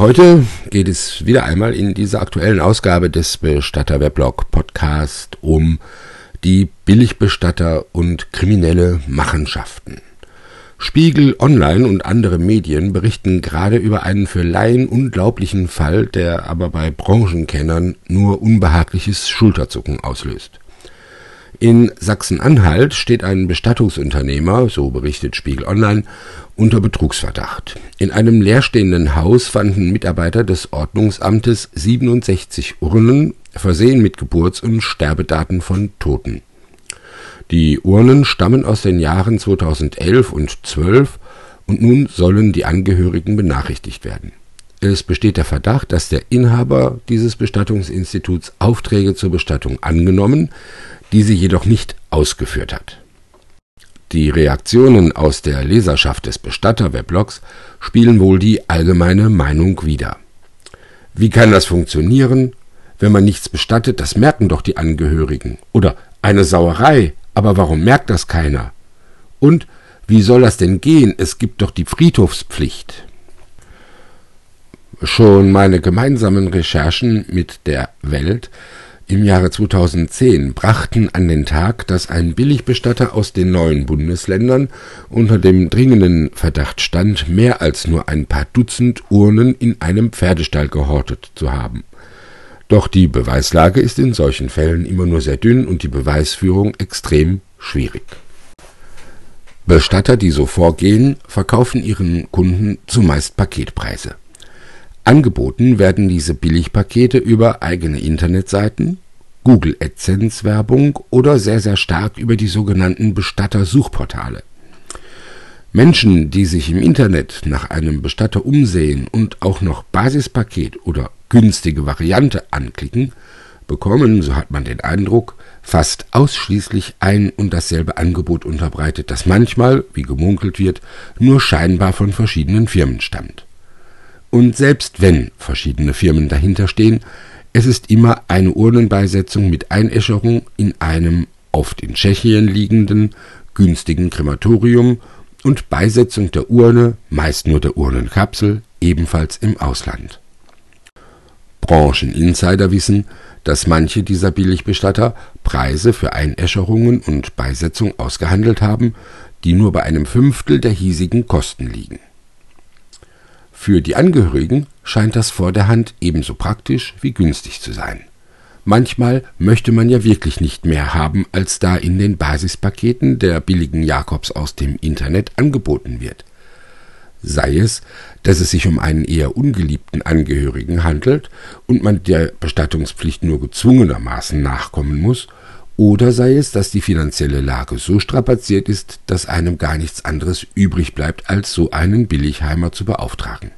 Heute geht es wieder einmal in dieser aktuellen Ausgabe des Bestatter Weblog Podcast um die Billigbestatter und kriminelle Machenschaften. Spiegel Online und andere Medien berichten gerade über einen für Laien unglaublichen Fall, der aber bei Branchenkennern nur unbehagliches Schulterzucken auslöst. In Sachsen-Anhalt steht ein Bestattungsunternehmer, so berichtet Spiegel Online, unter Betrugsverdacht. In einem leerstehenden Haus fanden Mitarbeiter des Ordnungsamtes 67 Urnen, versehen mit Geburts- und Sterbedaten von Toten. Die Urnen stammen aus den Jahren 2011 und 12 und nun sollen die Angehörigen benachrichtigt werden. Es besteht der Verdacht, dass der Inhaber dieses Bestattungsinstituts Aufträge zur Bestattung angenommen, die sie jedoch nicht ausgeführt hat. Die Reaktionen aus der Leserschaft des Bestatter-Weblogs spielen wohl die allgemeine Meinung wider. Wie kann das funktionieren? Wenn man nichts bestattet, das merken doch die Angehörigen. Oder eine Sauerei, aber warum merkt das keiner? Und wie soll das denn gehen? Es gibt doch die Friedhofspflicht. Schon meine gemeinsamen Recherchen mit der Welt im Jahre 2010 brachten an den Tag, dass ein Billigbestatter aus den neuen Bundesländern unter dem dringenden Verdacht stand, mehr als nur ein paar Dutzend Urnen in einem Pferdestall gehortet zu haben. Doch die Beweislage ist in solchen Fällen immer nur sehr dünn und die Beweisführung extrem schwierig. Bestatter, die so vorgehen, verkaufen ihren Kunden zumeist Paketpreise. Angeboten werden diese Billigpakete über eigene Internetseiten, Google AdSense Werbung oder sehr sehr stark über die sogenannten Bestatter-Suchportale. Menschen, die sich im Internet nach einem Bestatter umsehen und auch noch Basispaket oder günstige Variante anklicken, bekommen, so hat man den Eindruck, fast ausschließlich ein und dasselbe Angebot unterbreitet, das manchmal, wie gemunkelt wird, nur scheinbar von verschiedenen Firmen stammt. Und selbst wenn verschiedene Firmen dahinter stehen, es ist immer eine Urnenbeisetzung mit Einäscherung in einem oft in Tschechien liegenden günstigen Krematorium und Beisetzung der Urne, meist nur der Urnenkapsel, ebenfalls im Ausland. Brancheninsider wissen, dass manche dieser Billigbestatter Preise für Einäscherungen und Beisetzung ausgehandelt haben, die nur bei einem Fünftel der hiesigen Kosten liegen für die Angehörigen scheint das vor der Hand ebenso praktisch wie günstig zu sein. Manchmal möchte man ja wirklich nicht mehr haben, als da in den Basispaketen der billigen Jakobs aus dem Internet angeboten wird. Sei es, dass es sich um einen eher ungeliebten Angehörigen handelt und man der Bestattungspflicht nur gezwungenermaßen nachkommen muss, oder sei es, dass die finanzielle Lage so strapaziert ist, dass einem gar nichts anderes übrig bleibt, als so einen Billigheimer zu beauftragen.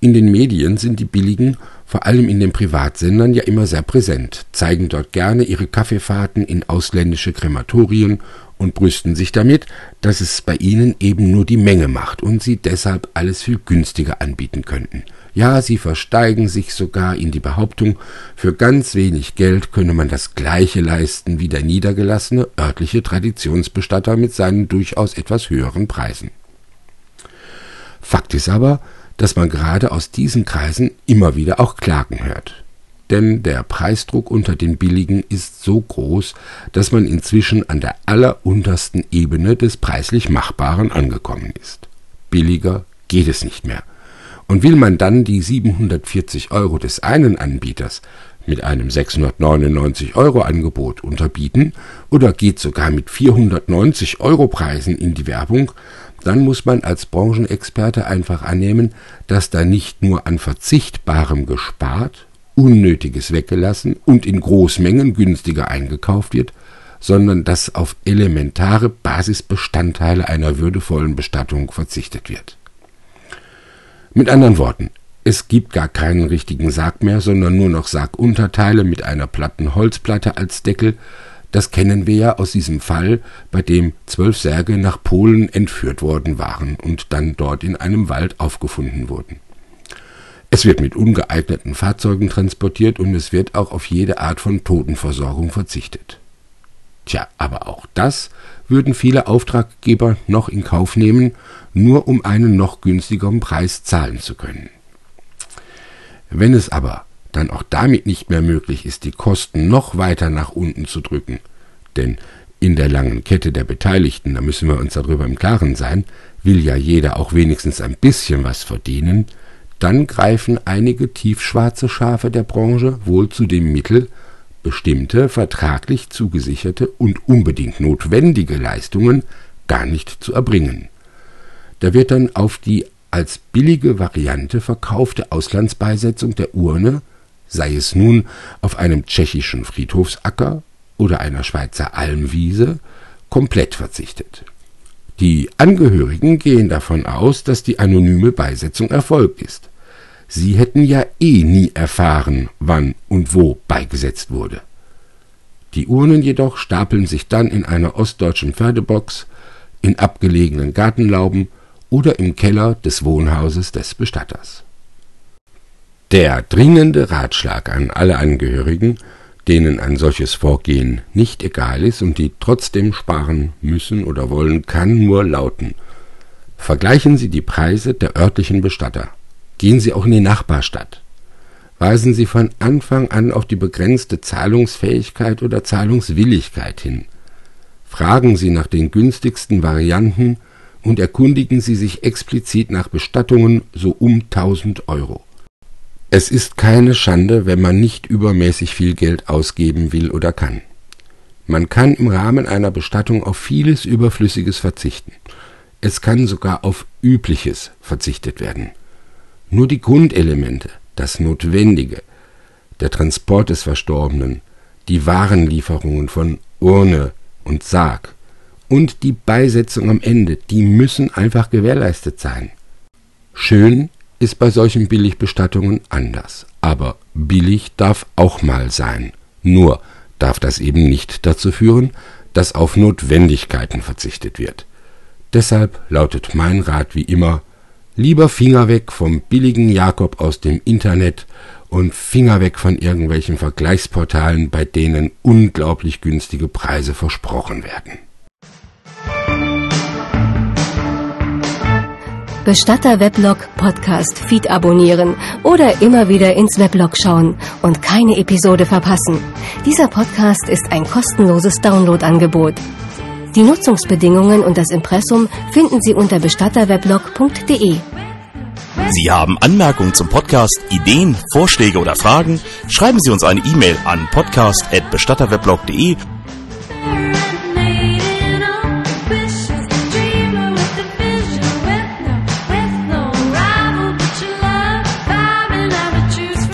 In den Medien sind die Billigen, vor allem in den Privatsendern, ja immer sehr präsent, zeigen dort gerne ihre Kaffeefahrten in ausländische Krematorien und brüsten sich damit, dass es bei ihnen eben nur die Menge macht und sie deshalb alles viel günstiger anbieten könnten – ja, sie versteigen sich sogar in die Behauptung, für ganz wenig Geld könne man das gleiche leisten wie der niedergelassene örtliche Traditionsbestatter mit seinen durchaus etwas höheren Preisen. Fakt ist aber, dass man gerade aus diesen Kreisen immer wieder auch Klagen hört. Denn der Preisdruck unter den Billigen ist so groß, dass man inzwischen an der alleruntersten Ebene des preislich Machbaren angekommen ist. Billiger geht es nicht mehr. Und will man dann die 740 Euro des einen Anbieters mit einem 699 Euro Angebot unterbieten oder geht sogar mit 490 Euro Preisen in die Werbung, dann muss man als Branchenexperte einfach annehmen, dass da nicht nur an Verzichtbarem gespart, Unnötiges weggelassen und in Großmengen günstiger eingekauft wird, sondern dass auf elementare Basisbestandteile einer würdevollen Bestattung verzichtet wird. Mit anderen Worten, Es gibt gar keinen richtigen Sarg mehr, sondern nur noch Sargunterteile mit einer platten Holzplatte als Deckel. Das kennen wir ja aus diesem Fall, bei dem zwölf Särge nach Polen entführt worden waren und dann dort in einem Wald aufgefunden wurden. Es wird mit ungeeigneten Fahrzeugen transportiert und es wird auch auf jede Art von Totenversorgung verzichtet. Tja, aber auch das würden viele Auftraggeber noch in Kauf nehmen, nur um einen noch günstigeren Preis zahlen zu können. Wenn es aber dann auch damit nicht mehr möglich ist, die Kosten noch weiter nach unten zu drücken, denn in der langen Kette der Beteiligten, da müssen wir uns darüber im Klaren sein, will ja jeder auch wenigstens ein bisschen was verdienen, dann greifen einige tiefschwarze Schafe der Branche wohl zu dem Mittel, bestimmte vertraglich zugesicherte und unbedingt notwendige Leistungen gar nicht zu erbringen. Da wird dann auf die als billige Variante verkaufte Auslandsbeisetzung der Urne, sei es nun auf einem tschechischen Friedhofsacker oder einer Schweizer Almwiese, komplett verzichtet. Die Angehörigen gehen davon aus, dass die anonyme Beisetzung erfolgt ist. Sie hätten ja eh nie erfahren, wann und wo beigesetzt wurde. Die Urnen jedoch stapeln sich dann in einer ostdeutschen Pferdebox, in abgelegenen Gartenlauben oder im Keller des Wohnhauses des Bestatters. Der dringende Ratschlag an alle Angehörigen, denen ein solches Vorgehen nicht egal ist und die trotzdem sparen müssen oder wollen, kann nur lauten Vergleichen Sie die Preise der örtlichen Bestatter. Gehen Sie auch in die Nachbarstadt. Weisen Sie von Anfang an auf die begrenzte Zahlungsfähigkeit oder Zahlungswilligkeit hin. Fragen Sie nach den günstigsten Varianten und erkundigen Sie sich explizit nach Bestattungen so um 1000 Euro. Es ist keine Schande, wenn man nicht übermäßig viel Geld ausgeben will oder kann. Man kann im Rahmen einer Bestattung auf vieles Überflüssiges verzichten. Es kann sogar auf Übliches verzichtet werden. Nur die Grundelemente, das Notwendige, der Transport des Verstorbenen, die Warenlieferungen von Urne und Sarg, und die Beisetzung am Ende, die müssen einfach gewährleistet sein. Schön ist bei solchen Billigbestattungen anders, aber billig darf auch mal sein. Nur darf das eben nicht dazu führen, dass auf Notwendigkeiten verzichtet wird. Deshalb lautet mein Rat wie immer lieber Finger weg vom billigen Jakob aus dem Internet und Finger weg von irgendwelchen Vergleichsportalen, bei denen unglaublich günstige Preise versprochen werden. Bestatter Weblog Podcast Feed abonnieren oder immer wieder ins Weblog schauen und keine Episode verpassen. Dieser Podcast ist ein kostenloses Downloadangebot. Die Nutzungsbedingungen und das Impressum finden Sie unter bestatterweblog.de. Sie haben Anmerkungen zum Podcast, Ideen, Vorschläge oder Fragen? Schreiben Sie uns eine E-Mail an podcast@bestatterweblog.de